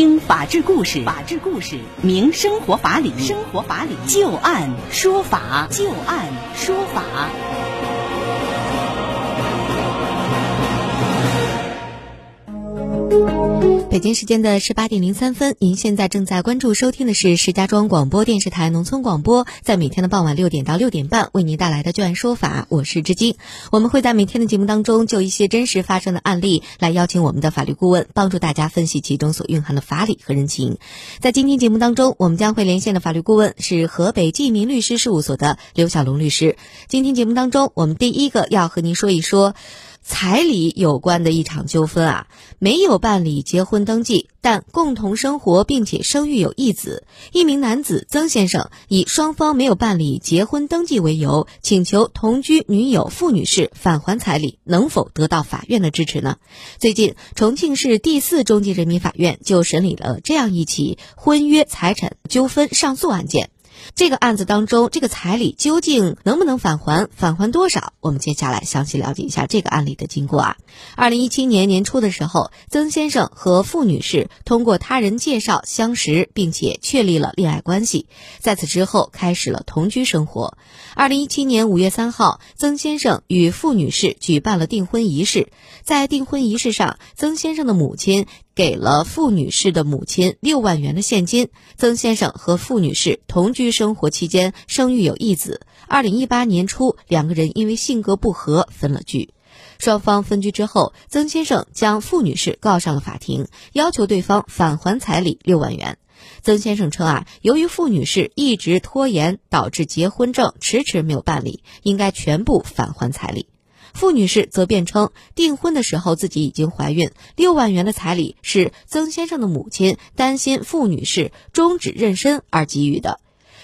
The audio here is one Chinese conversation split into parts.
听法治故事，法治故事明生活法理，生活法理就案说法，就案说法。北京时间的十八点零三分，您现在正在关注收听的是石家庄广播电视台农村广播，在每天的傍晚六点到六点半为您带来的就案说法，我是知今。我们会在每天的节目当中就一些真实发生的案例来邀请我们的法律顾问，帮助大家分析其中所蕴含的法理和人情。在今天节目当中，我们将会连线的法律顾问是河北济民律师事务所的刘小龙律师。今天节目当中，我们第一个要和您说一说。彩礼有关的一场纠纷啊，没有办理结婚登记，但共同生活并且生育有一子。一名男子曾先生以双方没有办理结婚登记为由，请求同居女友付女士返还彩礼，能否得到法院的支持呢？最近，重庆市第四中级人民法院就审理了这样一起婚约财产纠纷上诉案件。这个案子当中，这个彩礼究竟能不能返还？返还多少？我们接下来详细了解一下这个案例的经过啊。二零一七年年初的时候，曾先生和付女士通过他人介绍相识，并且确立了恋爱关系，在此之后开始了同居生活。二零一七年五月三号，曾先生与付女士举办了订婚仪式，在订婚仪式上，曾先生的母亲。给了付女士的母亲六万元的现金。曾先生和付女士同居生活期间，生育有一子。二零一八年初，两个人因为性格不合分了居。双方分居之后，曾先生将付女士告上了法庭，要求对方返还彩礼六万元。曾先生称啊，由于付女士一直拖延，导致结婚证迟迟没有办理，应该全部返还彩礼。付女士则辩称，订婚的时候自己已经怀孕，六万元的彩礼是曾先生的母亲担心付女士终止妊娠而给予的。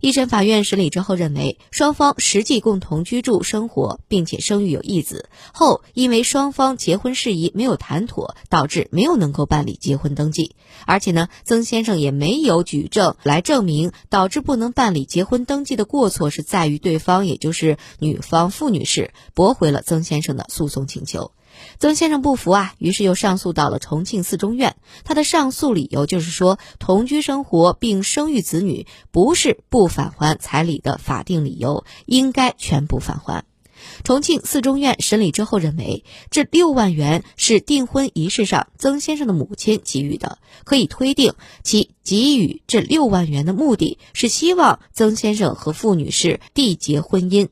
一审法院审理之后认为，双方实际共同居住生活，并且生育有一子后，因为双方结婚事宜没有谈妥，导致没有能够办理结婚登记。而且呢，曾先生也没有举证来证明导致不能办理结婚登记的过错是在于对方，也就是女方付女士驳回了曾先生的诉讼请求。曾先生不服啊，于是又上诉到了重庆四中院。他的上诉理由就是说，同居生活并生育子女不是不返还彩礼的法定理由，应该全部返还。重庆四中院审理之后认为，这六万元是订婚仪式上曾先生的母亲给予的，可以推定其给予这六万元的目的是希望曾先生和付女士缔结婚姻。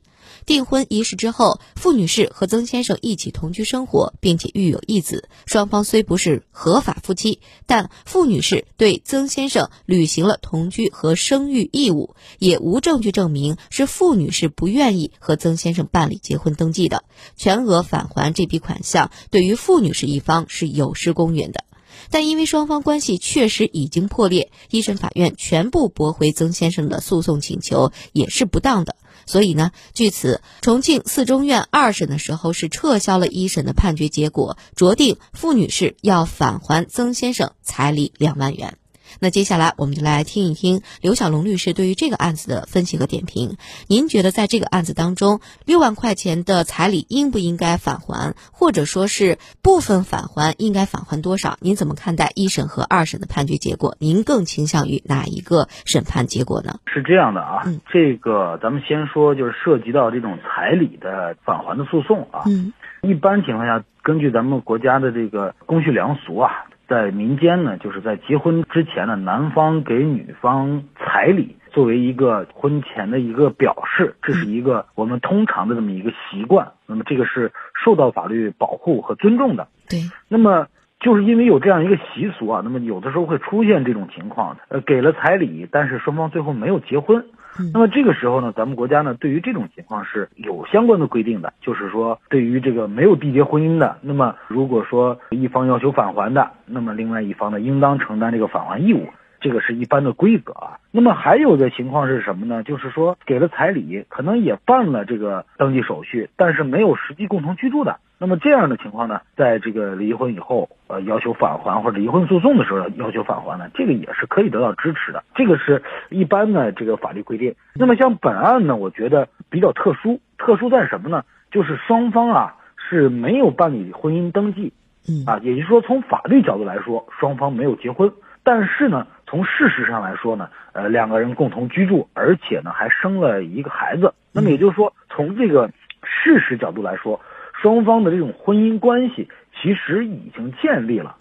订婚仪式之后，付女士和曾先生一起同居生活，并且育有一子。双方虽不是合法夫妻，但付女士对曾先生履行了同居和生育义务，也无证据证明是付女士不愿意和曾先生办理结婚登记的。全额返还这笔款项，对于付女士一方是有失公允的。但因为双方关系确实已经破裂，一审法院全部驳回曾先生的诉讼请求，也是不当的。所以呢，据此，重庆四中院二审的时候是撤销了一审的判决结果，酌定付女士要返还曾先生彩礼两万元。那接下来我们就来听一听刘小龙律师对于这个案子的分析和点评。您觉得在这个案子当中，六万块钱的彩礼应不应该返还，或者说是部分返还，应该返还多少？您怎么看待一审和二审的判决结果？您更倾向于哪一个审判结果呢？是这样的啊，这个咱们先说，就是涉及到这种彩礼的返还的诉讼啊。嗯，一般情况下，根据咱们国家的这个公序良俗啊。在民间呢，就是在结婚之前呢，男方给女方彩礼，作为一个婚前的一个表示，这是一个我们通常的这么一个习惯。那么这个是受到法律保护和尊重的。对。那么就是因为有这样一个习俗啊，那么有的时候会出现这种情况，呃，给了彩礼，但是双方最后没有结婚。那么这个时候呢，咱们国家呢对于这种情况是有相关的规定的，就是说对于这个没有缔结婚姻的，那么如果说一方要求返还的，那么另外一方呢应当承担这个返还义务，这个是一般的规则啊。那么还有的情况是什么呢？就是说给了彩礼，可能也办了这个登记手续，但是没有实际共同居住的。那么这样的情况呢，在这个离婚以后，呃，要求返还或者离婚诉讼的时候要求返还呢，这个也是可以得到支持的。这个是一般的这个法律规定。那么像本案呢，我觉得比较特殊，特殊在什么呢？就是双方啊是没有办理婚姻登记，嗯啊，也就是说从法律角度来说，双方没有结婚。但是呢，从事实上来说呢，呃，两个人共同居住，而且呢还生了一个孩子。那么也就是说，从这个事实角度来说，双方的这种婚姻关系其实已经建立了。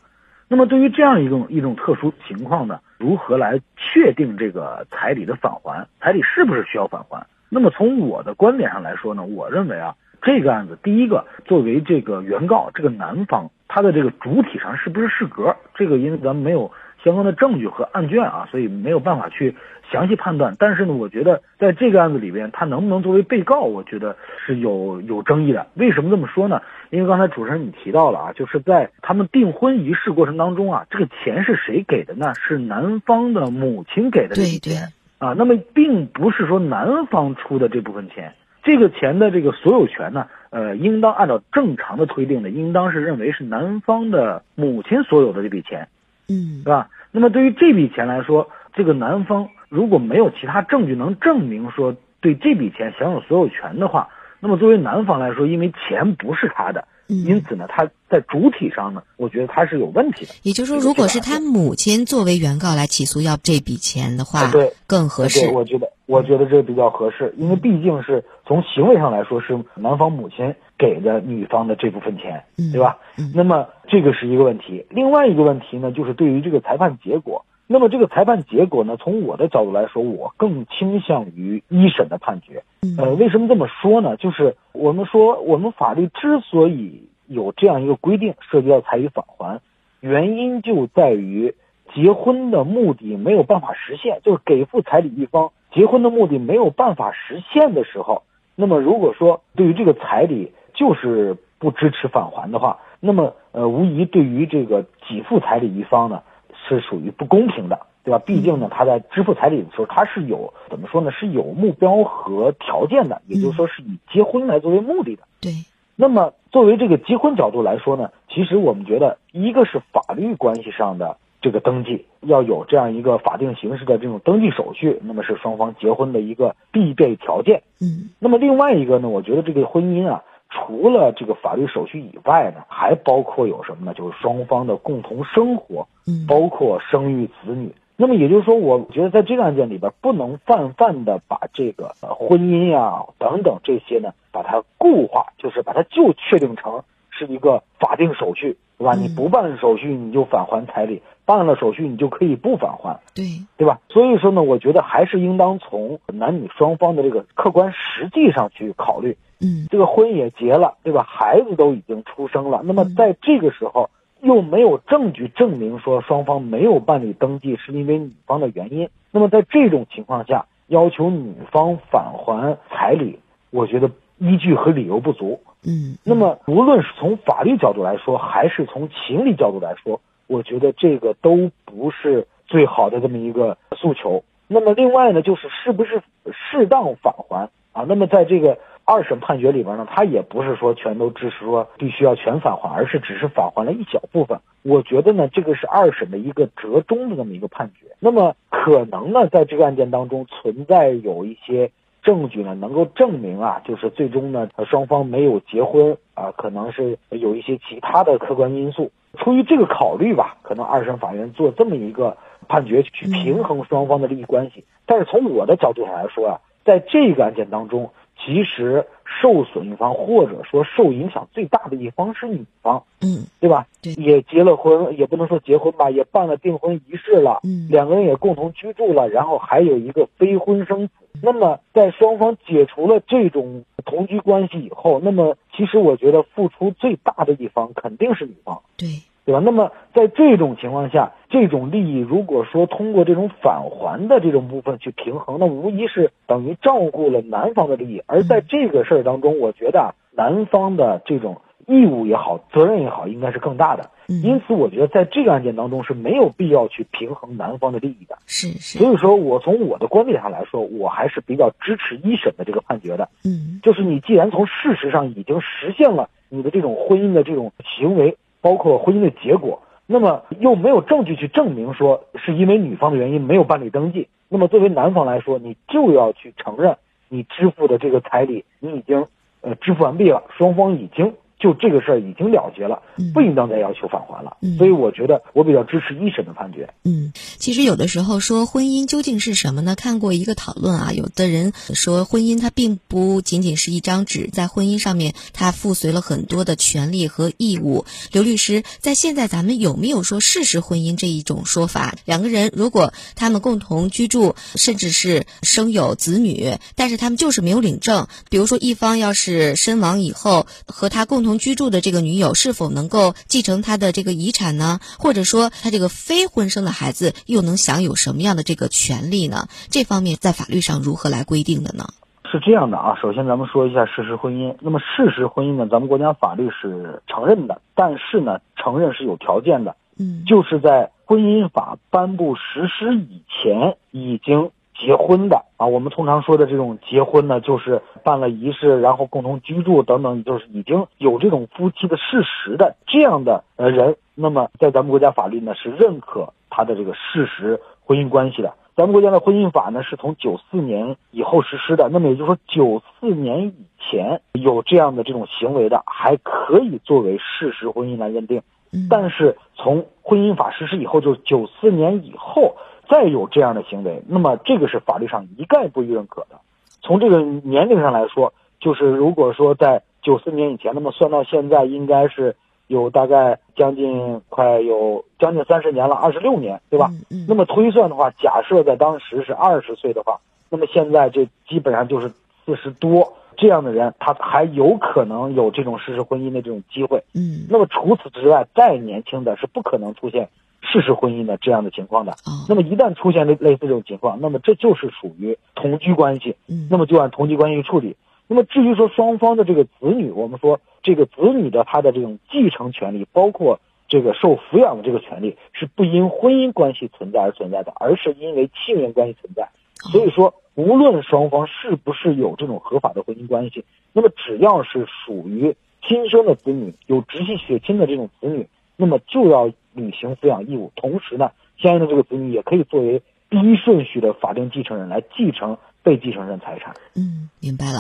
那么对于这样一种一种特殊情况呢，如何来确定这个彩礼的返还？彩礼是不是需要返还？那么从我的观点上来说呢，我认为啊，这个案子第一个作为这个原告这个男方，他的这个主体上是不是适格？这个因为咱们没有。相关的证据和案卷啊，所以没有办法去详细判断。但是呢，我觉得在这个案子里边，他能不能作为被告，我觉得是有有争议的。为什么这么说呢？因为刚才主持人你提到了啊，就是在他们订婚仪式过程当中啊，这个钱是谁给的呢？是男方的母亲给的这笔钱啊。那么并不是说男方出的这部分钱，这个钱的这个所有权呢，呃，应当按照正常的推定的，应当是认为是男方的母亲所有的这笔钱。嗯，是吧？那么对于这笔钱来说，这个男方如果没有其他证据能证明说对这笔钱享有所有权的话，那么作为男方来说，因为钱不是他的，因此呢，他在主体上呢，我觉得他是有问题的。也就是说，如果是他母亲作为原告来起诉要这笔钱的话，对，更合适。我觉得，我觉得这比较合适，因为毕竟是从行为上来说是男方母亲。给的女方的这部分钱，对吧？那么这个是一个问题。另外一个问题呢，就是对于这个裁判结果。那么这个裁判结果呢，从我的角度来说，我更倾向于一审的判决。呃，为什么这么说呢？就是我们说，我们法律之所以有这样一个规定，涉及到彩礼返还，原因就在于结婚的目的没有办法实现，就是给付彩礼一方结婚的目的没有办法实现的时候，那么如果说对于这个彩礼，就是不支持返还的话，那么呃，无疑对于这个给付彩礼一方呢，是属于不公平的，对吧？毕竟呢，他在支付彩礼的时候，他是有怎么说呢？是有目标和条件的，也就是说是以结婚来作为目的的。对。那么作为这个结婚角度来说呢，其实我们觉得，一个是法律关系上的这个登记要有这样一个法定形式的这种登记手续，那么是双方结婚的一个必备条件。嗯。那么另外一个呢，我觉得这个婚姻啊。除了这个法律手续以外呢，还包括有什么呢？就是双方的共同生活，嗯，包括生育子女。那么也就是说，我觉得在这个案件里边，不能泛泛的把这个婚姻呀等等这些呢，把它固化，就是把它就确定成是一个法定手续，对吧？你不办手续，你就返还彩礼；办了手续，你就可以不返还，对对吧？所以说呢，我觉得还是应当从男女双方的这个客观实际上去考虑。嗯，这个婚也结了，对吧？孩子都已经出生了。那么在这个时候，又没有证据证明说双方没有办理登记是因为女方的原因。那么在这种情况下，要求女方返还彩礼，我觉得依据和理由不足。嗯，那么无论是从法律角度来说，还是从情理角度来说，我觉得这个都不是最好的这么一个诉求。那么另外呢，就是是不是适当返还啊？那么在这个。二审判决里边呢，他也不是说全都支持说必须要全返还，而是只是返还了一小部分。我觉得呢，这个是二审的一个折中的这么一个判决。那么可能呢，在这个案件当中存在有一些证据呢，能够证明啊，就是最终呢，双方没有结婚啊，可能是有一些其他的客观因素。出于这个考虑吧，可能二审法院做这么一个判决去平衡双方的利益关系。但是从我的角度上来说啊，在这个案件当中。其实受损一方或者说受影响最大的一方是女方，嗯，对吧？对，也结了婚，也不能说结婚吧，也办了订婚仪式了，嗯，两个人也共同居住了，然后还有一个非婚生子。那么在双方解除了这种同居关系以后，那么其实我觉得付出最大的一方肯定是女方，对。对吧？那么在这种情况下，这种利益如果说通过这种返还的这种部分去平衡，那无疑是等于照顾了男方的利益。而在这个事儿当中，我觉得男方的这种义务也好，责任也好，应该是更大的。因此，我觉得在这个案件当中是没有必要去平衡男方的利益的。是是。所以说我从我的观点上来说，我还是比较支持一审的这个判决的。嗯，就是你既然从事实上已经实现了你的这种婚姻的这种行为。包括婚姻的结果，那么又没有证据去证明说是因为女方的原因没有办理登记，那么作为男方来说，你就要去承认你支付的这个彩礼你已经呃支付完毕了，双方已经就这个事儿已经了结了，不应当再要求返还了。所以我觉得我比较支持一审的判决。嗯，其实有的时候说婚姻究竟是什么呢？看过一个讨论啊，有的人说婚姻它并不仅仅是一张纸，在婚姻上面它附随了很多的权利和义务。刘律师，在现在咱们有没有说事实婚姻这一种说法？两个人如果他们共同居住，甚至是生有子女，但是他们就是没有领证，比如说一方要是身亡以后，和他共同同居住的这个女友是否能够继承他的这个遗产呢？或者说他这个非婚生的孩子又能享有什么样的这个权利呢？这方面在法律上如何来规定的呢？是这样的啊，首先咱们说一下事实婚姻。那么事实婚姻呢，咱们国家法律是承认的，但是呢，承认是有条件的，嗯，就是在婚姻法颁布实施以前已经。结婚的啊，我们通常说的这种结婚呢，就是办了仪式，然后共同居住等等，就是已经有这种夫妻的事实的这样的呃人，那么在咱们国家法律呢是认可他的这个事实婚姻关系的。咱们国家的婚姻法呢是从九四年以后实施的，那么也就是说九四年以前有这样的这种行为的，还可以作为事实婚姻来认定。但是从婚姻法实施以后，就是九四年以后。再有这样的行为，那么这个是法律上一概不予认可的。从这个年龄上来说，就是如果说在九四年以前，那么算到现在应该是有大概将近快有将近三十年了，二十六年，对吧？那么推算的话，假设在当时是二十岁的话，那么现在这基本上就是四十多这样的人，他还有可能有这种事实婚姻的这种机会。嗯，那么除此之外，再年轻的是不可能出现。事实婚姻的这样的情况的，那么一旦出现类类似这种情况，那么这就是属于同居关系，那么就按同居关系处理。那么至于说双方的这个子女，我们说这个子女的他的这种继承权利，包括这个受抚养的这个权利，是不因婚姻关系存在而存在的，而是因为亲缘关系存在。所以说，无论双方是不是有这种合法的婚姻关系，那么只要是属于亲生的子女，有直系血亲的这种子女，那么就要。履行抚养义务，同时呢，相应的这个子女也可以作为第一顺序的法定继承人来继承被继承人财产。嗯，明白了。